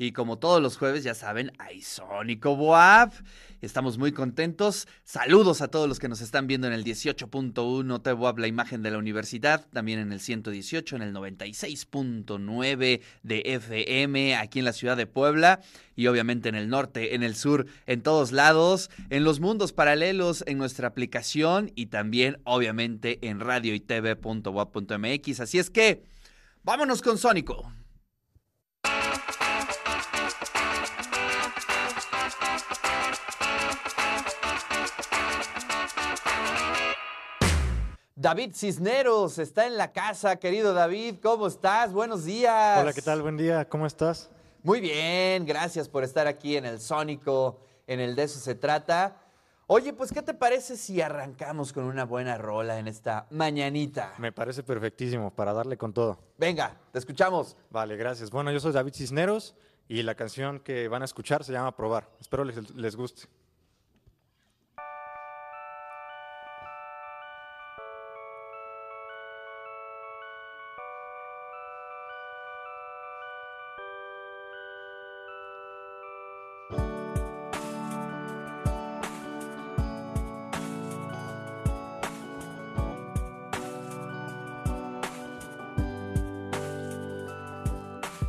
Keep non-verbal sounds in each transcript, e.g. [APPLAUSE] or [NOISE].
Y como todos los jueves, ya saben, hay Sónico Boab. Estamos muy contentos. Saludos a todos los que nos están viendo en el 18.1 TBOAP, la imagen de la universidad. También en el 118, en el 96.9 de FM, aquí en la ciudad de Puebla. Y obviamente en el norte, en el sur, en todos lados. En los mundos paralelos, en nuestra aplicación. Y también, obviamente, en radio y tv.wap.mx. Así es que, vámonos con Sónico. David Cisneros está en la casa, querido David. ¿Cómo estás? Buenos días. Hola, ¿qué tal? Buen día. ¿Cómo estás? Muy bien, gracias por estar aquí en el Sónico, en el de eso se trata. Oye, pues, ¿qué te parece si arrancamos con una buena rola en esta mañanita? Me parece perfectísimo para darle con todo. Venga, te escuchamos. Vale, gracias. Bueno, yo soy David Cisneros y la canción que van a escuchar se llama Probar. Espero les, les guste.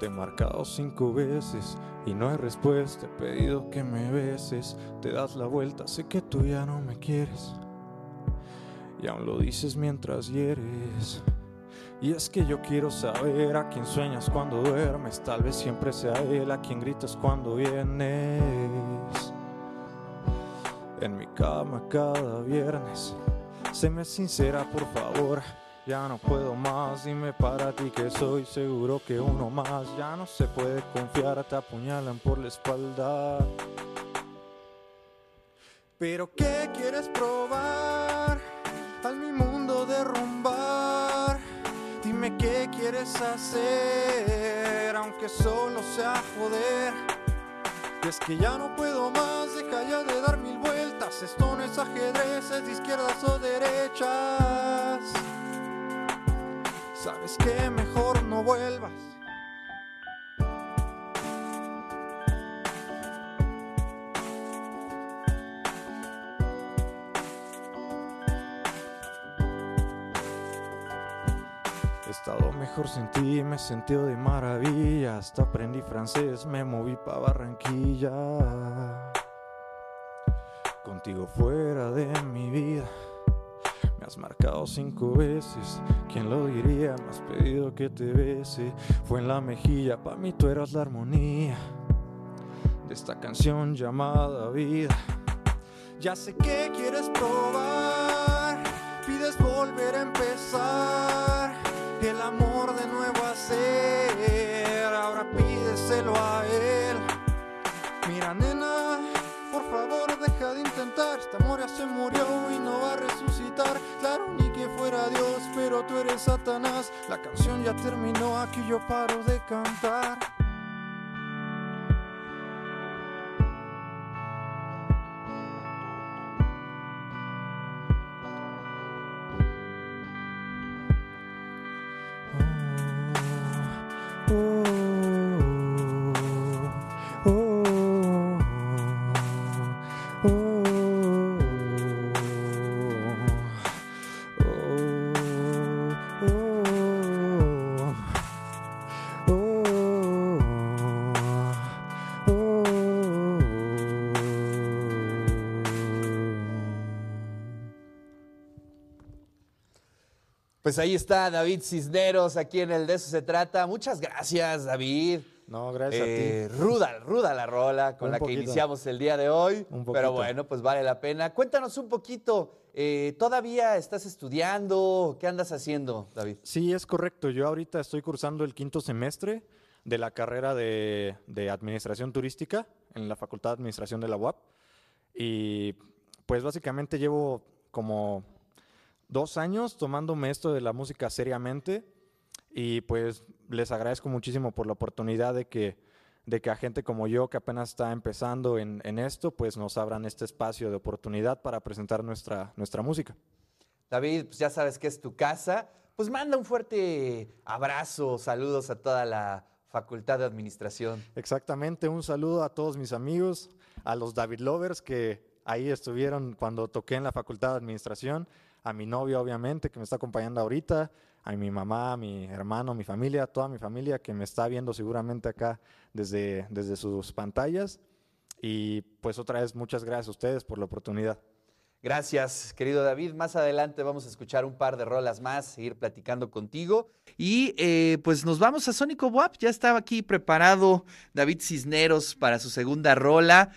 Te he marcado cinco veces y no hay respuesta. He pedido que me beses. Te das la vuelta, sé que tú ya no me quieres. Y aún lo dices mientras hieres. Y es que yo quiero saber a quién sueñas cuando duermes. Tal vez siempre sea él a quien gritas cuando vienes. En mi cama cada viernes. Séme sincera, por favor. Ya no puedo más, dime para ti que soy seguro que uno más. Ya no se puede confiar, te apuñalan por la espalda. Pero ¿qué quieres probar? Al mi mundo derrumbar. Dime qué quieres hacer, aunque solo sea joder. Y es que ya no puedo más, deja ya de dar mil vueltas. Esto no es ajedrez, es de izquierdas o derechas. Sabes que mejor no vuelvas. He estado mejor sin ti, me he sentido de maravilla. Hasta aprendí francés, me moví pa' Barranquilla. Contigo fuera de mi vida. Marcado cinco veces, ¿quién lo diría? Me has pedido que te bese, fue en la mejilla, pa' mí tú eras la armonía de esta canción llamada vida. Ya sé que quieres probar, pides volver a empezar, el amor de nuevo hacer, ahora pídeselo a él. Mira nena, por favor deja de intentar, este amor se murió Claro, ni que fuera Dios, pero tú eres Satanás. La canción ya terminó, aquí yo paro de cantar. Pues ahí está David Cisneros, aquí en el de eso se trata. Muchas gracias, David. No, gracias Eh, a ti. ruda, ruda la rola con Un la que iniciamos el día de hoy. Un. Pero bueno, pues vale la pena. Cuéntanos un poquito, eh, ¿todavía estás estudiando? ¿Qué andas haciendo, David? Sí, es correcto. Yo ahorita estoy cursando el quinto semestre de la carrera de, de Administración Turística en la Facultad de Administración de la UAP. Y pues básicamente llevo como dos años tomándome esto de la música seriamente y pues les agradezco muchísimo por la oportunidad de que, de que a gente como yo que apenas está empezando en, en esto, pues nos abran este espacio de oportunidad para presentar nuestra, nuestra música. David, pues ya sabes que es tu casa. Pues manda un fuerte abrazo, saludos a toda la Facultad de Administración. Exactamente, un saludo a todos mis amigos, a los David Lovers que ahí estuvieron cuando toqué en la Facultad de Administración, a mi novia obviamente que me está acompañando ahorita, a mi mamá, a mi hermano, mi familia, toda mi familia que me está viendo seguramente acá desde, desde sus pantallas. Y pues otra vez muchas gracias a ustedes por la oportunidad. Gracias, querido David. Más adelante vamos a escuchar un par de rolas más, seguir platicando contigo. Y eh, pues nos vamos a Sónico WAP. Ya estaba aquí preparado David Cisneros para su segunda rola.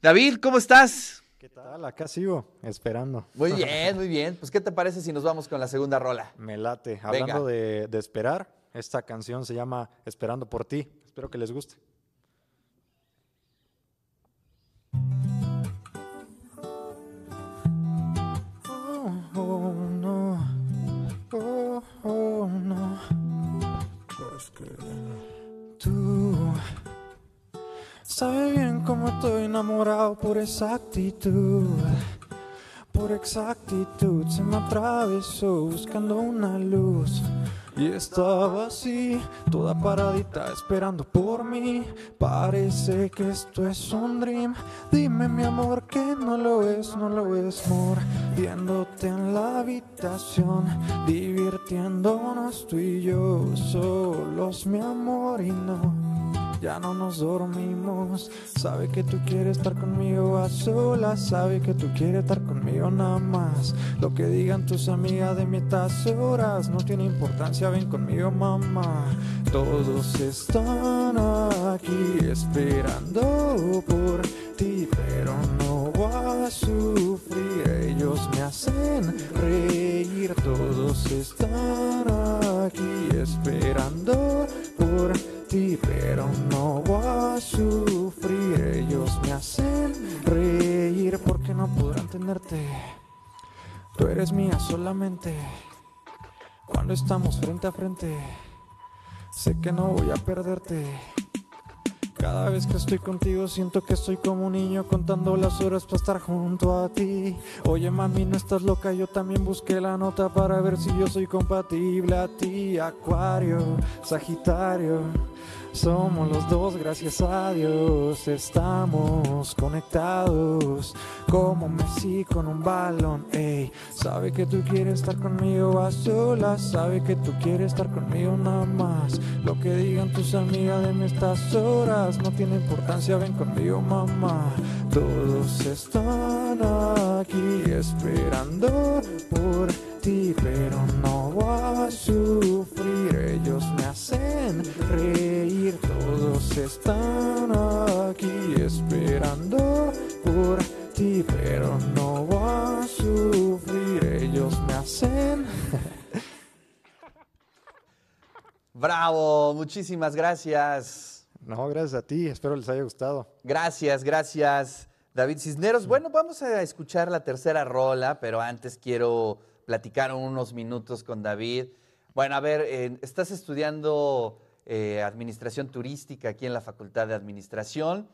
David, ¿cómo estás? ¿Qué tal? Acá sigo, esperando. Muy bien, [LAUGHS] muy bien. Pues, ¿qué te parece si nos vamos con la segunda rola? Me late. Hablando de, de esperar, esta canción se llama Esperando por ti. Espero que les guste. Cómo estoy enamorado por esa actitud. Por exactitud se me atravesó buscando una luz. Y estaba así, toda paradita esperando por mí. Parece que esto es un dream. Dime mi amor que no lo es, no lo es, amor. Viéndote en la habitación, divirtiéndonos tú y yo solos, mi amor, y no ya no nos dormimos. Sabe que tú quieres estar conmigo a solas, sabe que tú quieres estar conmigo nada más. Lo que digan tus amigas de mi horas no tiene importancia, ven conmigo mamá. Todos están aquí esperando por ti, pero no voy a sufrir. Ellos me hacen reír, todos están aquí esperando pero no voy a sufrir. Ellos me hacen reír porque no podrán tenerte. Tú eres mía solamente cuando estamos frente a frente. Sé que no voy a perderte. Cada vez que estoy contigo siento que estoy como un niño contando las horas para estar junto a ti. Oye mami, no estás loca, yo también busqué la nota para ver si yo soy compatible a ti. Acuario, Sagitario. Somos los dos, gracias a Dios, estamos conectados como Messi con un balón. Ey, sabe que tú quieres estar conmigo a solas, sabe que tú quieres estar conmigo nada más. Lo que digan tus amigas de estas horas no tiene importancia, ven conmigo, mamá. Todos están aquí esperando por ti, pero no voy a sufrir. Ellos me hacen reír, todos están aquí esperando por ti, pero no voy a sufrir. Ellos me hacen. [LAUGHS] Bravo, muchísimas gracias. No, gracias a ti, espero les haya gustado. Gracias, gracias. David Cisneros, bueno, vamos a escuchar la tercera rola, pero antes quiero platicar unos minutos con David. Bueno, a ver, eh, estás estudiando eh, administración turística aquí en la Facultad de Administración,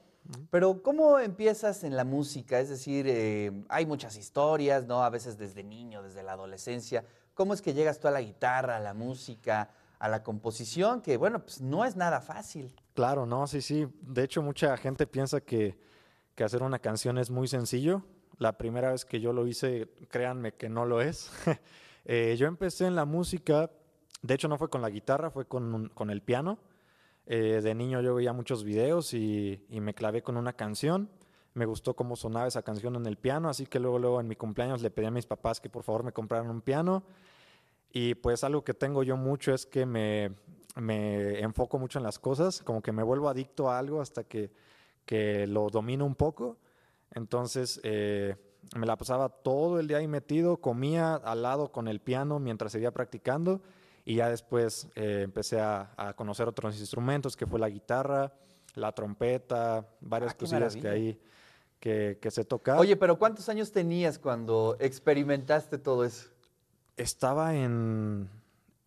pero ¿cómo empiezas en la música? Es decir, eh, hay muchas historias, ¿no? A veces desde niño, desde la adolescencia. ¿Cómo es que llegas tú a la guitarra, a la música, a la composición? Que bueno, pues no es nada fácil. Claro, no, sí, sí. De hecho, mucha gente piensa que que hacer una canción es muy sencillo. La primera vez que yo lo hice, créanme que no lo es. [LAUGHS] Eh, yo empecé en la música, de hecho no fue con la guitarra, fue con, con el piano. Eh, de niño yo veía muchos videos y, y, me clavé con una canción. Me gustó cómo sonaba esa canción en el piano, así que luego, luego en mi cumpleaños le pedí a mis papás que por favor me compraran un piano. Y pues algo que tengo yo mucho es que me, me enfoco mucho en las cosas, como que me vuelvo adicto a algo hasta que que lo domino un poco. Entonces eh, me la pasaba todo el día ahí metido, comía al lado con el piano mientras seguía practicando y ya después eh, empecé a, conocer otros instrumentos, que fue la guitarra, la trompeta, varias ah, cosillas que ahí que, que se tocaban. Oye, pero ¿cuántos años tenías cuando experimentaste todo eso? Estaba en,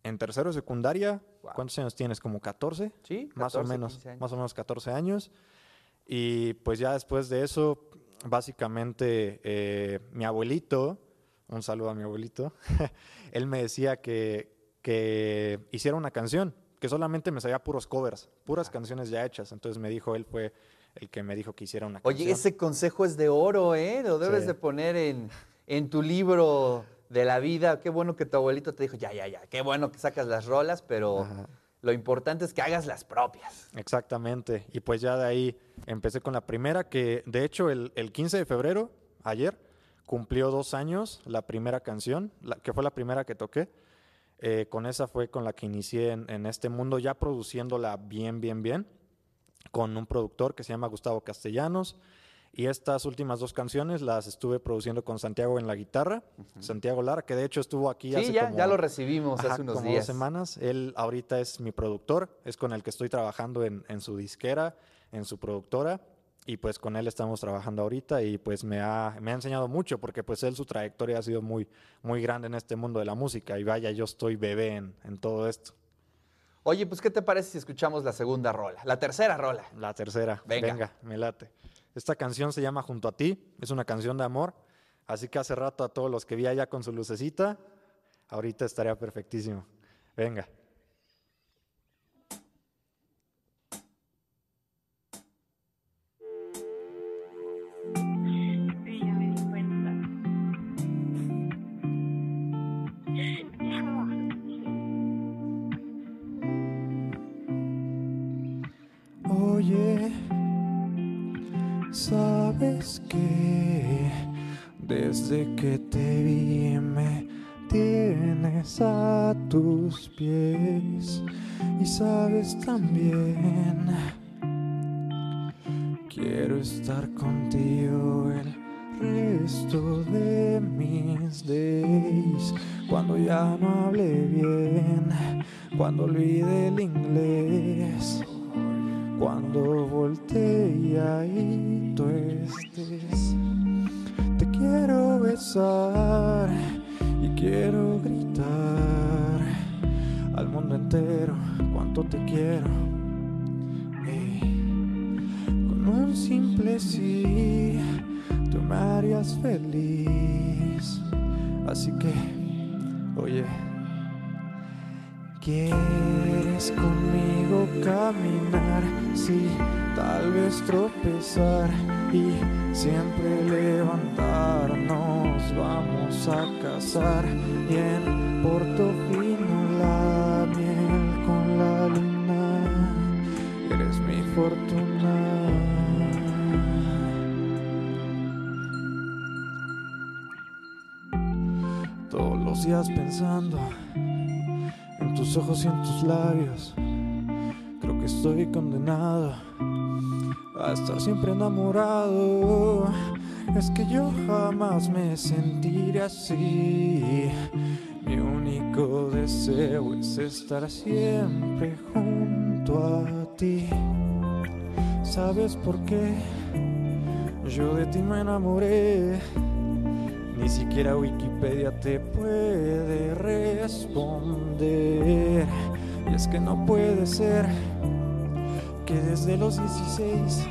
en tercero de secundaria. ¿Cuántos años tienes? ¿Como 14? Sí, más o menos, más o menos 14 años. Y pues ya después de eso, básicamente eh, mi abuelito, un saludo a mi abuelito, [LAUGHS] él me decía que, que hiciera una canción, que solamente me sabía puros covers, puras canciones ya hechas. Entonces me dijo, él fue el que me dijo que hiciera una Oye, canción. ese consejo es de oro, ¿eh? Lo debes Sí. de poner en, en tu libro de la vida. Qué bueno que tu abuelito te dijo, ya, ya, ya, qué bueno que sacas las rolas, pero Ajá. lo importante es que hagas las propias. Exactamente. Y pues ya de ahí empecé con la primera, que de hecho el, el 15 de febrero, ayer, cumplió dos años la primera canción, la- que fue la primera que toqué. Eh, con esa fue con la que inicié en, en este mundo, ya produciéndola bien, bien, bien, con un productor que se llama Gustavo Castellanos. Y estas últimas dos canciones las estuve produciendo con Santiago en la guitarra, Santiago Lara, que de hecho estuvo aquí Sí, hace ya, como- ya lo recibimos Ajá, hace unos como días. dos semanas. Él ahorita es mi productor, es con el que estoy trabajando en, en su disquera, en su productora. Y pues con él estamos trabajando ahorita y pues me ha, me ha enseñado mucho porque pues él su trayectoria ha sido muy, muy grande en este mundo de la música y vaya, yo estoy bebé en, en todo esto. Oye, pues, ¿qué te parece si escuchamos la segunda rola? La tercera rola. La tercera, Venga. venga. me late. Esta canción se llama Junto a ti, es una canción de amor, así que hace rato a todos los que vi allá con su lucecita, ahorita estaría perfectísimo. Venga. Sabes que desde que te vi me tienes a tus pies y sabes también quiero estar contigo el resto de mis days. Cuando ya no hable bien cuando olvide el inglés cuando voltee ahí y quiero gritar al mundo entero cuánto te quiero. Con un simple sí, tú me harías feliz. Así que, oye. ¿Quieres conmigo caminar? Sí, tal vez tropezar y siempre levantarnos. Vamos a casar y en Portofino la miel con la luna. Eres mi fortuna. Todos los días pensando en tus ojos y en tus labios. Creo que estoy condenado a estar siempre enamorado. Es que yo jamás me sentiré así. Mi único deseo es estar siempre junto a ti. ¿Sabes por qué? Yo de ti me enamoré. Ni siquiera Wikipedia te puede responder. Y es que no puede ser que desde los 16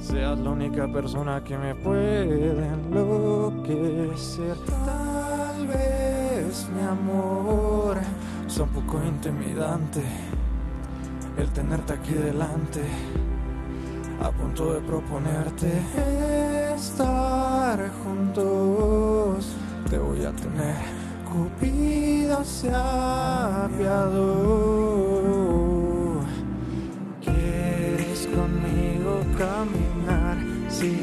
seas la única persona que me puede enloquecer. Tal vez, mi amor, es un poco intimidante el tenerte aquí delante a punto de proponerte estar juntos. Te voy a tener, Cupido se ha conmigo caminar? Sí,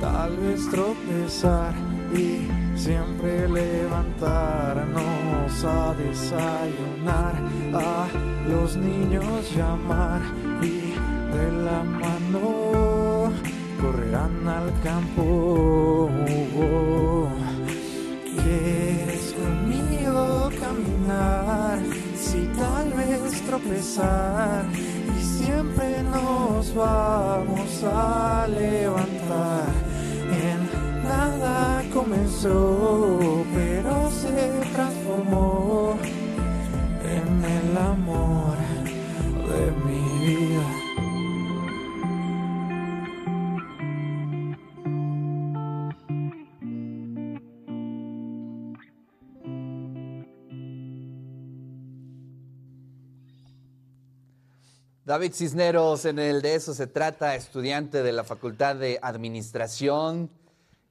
tal vez tropezar y siempre levantarnos a desayunar, a los niños llamar y de la mano correrán al campo. ¿Quieres conmigo caminar? Si tal vez tropezar y siempre nos vamos a levantar. En nada comenzó, David Cisneros, en el de eso se trata, estudiante de la Facultad de Administración,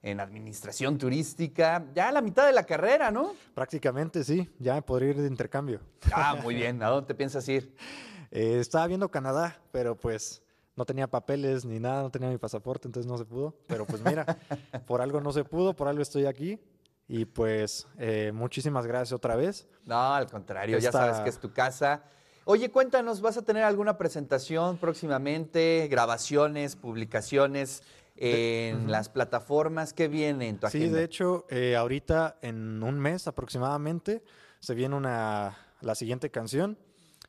en Administración Turística, ya a la mitad de la carrera, ¿no? Prácticamente sí, ya podría ir de intercambio. Ah, muy bien, ¿a dónde te piensas ir? [LAUGHS] Eh, estaba viendo Canadá, pero pues no tenía papeles ni nada, no tenía mi pasaporte, entonces no se pudo. Pero pues mira, [LAUGHS] por algo no se pudo, por algo estoy aquí. Y pues eh, muchísimas gracias otra vez. No, al contrario, ya sabes que es tu casa. Oye, cuéntanos, ¿vas a tener alguna presentación próximamente, grabaciones, publicaciones en las plataformas? ¿Qué viene en tu Sí, agenda? de hecho, eh, ahorita en un mes aproximadamente se viene una, la siguiente canción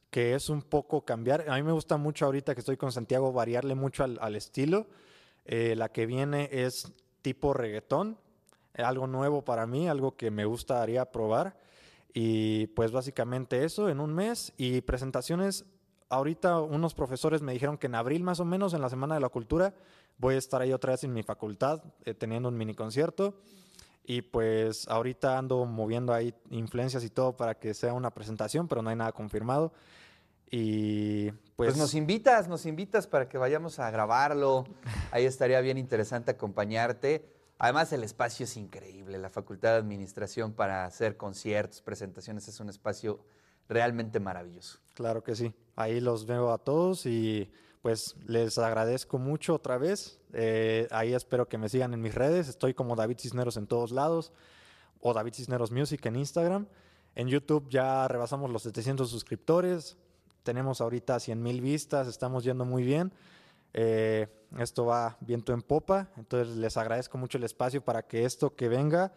que es un poco cambiar. A mí me gusta mucho ahorita que estoy con Santiago variarle mucho al, al estilo. Eh, la que viene es tipo reggaetón, eh, algo nuevo para mí, algo que me gustaría probar. Y pues básicamente eso en un mes y presentaciones. Ahorita unos profesores me dijeron que en abril más o menos, en la Semana de la Cultura, voy a estar ahí otra vez en mi facultad eh, teniendo un mini concierto. Y pues ahorita ando moviendo ahí influencias y todo para que sea una presentación, pero no hay nada confirmado. Y Pues, pues, nos invitas, nos invitas para que vayamos a grabarlo. Ahí estaría bien interesante acompañarte. Además, el espacio es increíble. La Facultad de Administración para hacer conciertos, presentaciones, es un espacio realmente maravilloso. Claro que sí. Ahí los veo a todos y pues les agradezco mucho otra vez. Eh, ahí espero que me sigan en mis redes. Estoy como David Cisneros en todos lados o David Cisneros Music en Instagram. En YouTube ya rebasamos los 700 suscriptores. Tenemos ahorita 100 mil vistas. Estamos yendo muy bien. Eh, esto va viento en popa. Entonces les agradezco mucho el espacio para que esto que venga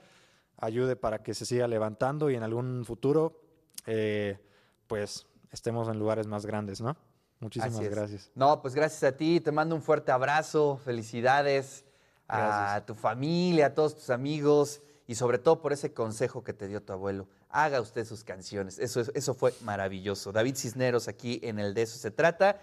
ayude para que se siga levantando y en algún futuro eh, pues estemos en lugares más grandes, ¿no? Muchísimas gracias. No, pues gracias a ti. Te mando un fuerte abrazo. Felicidades a tu familia, a todos tus amigos y sobre todo por ese consejo que te dio tu abuelo. Haga usted sus canciones. Eso, es- eso fue maravilloso. David Cisneros aquí en el De Eso Se Trata.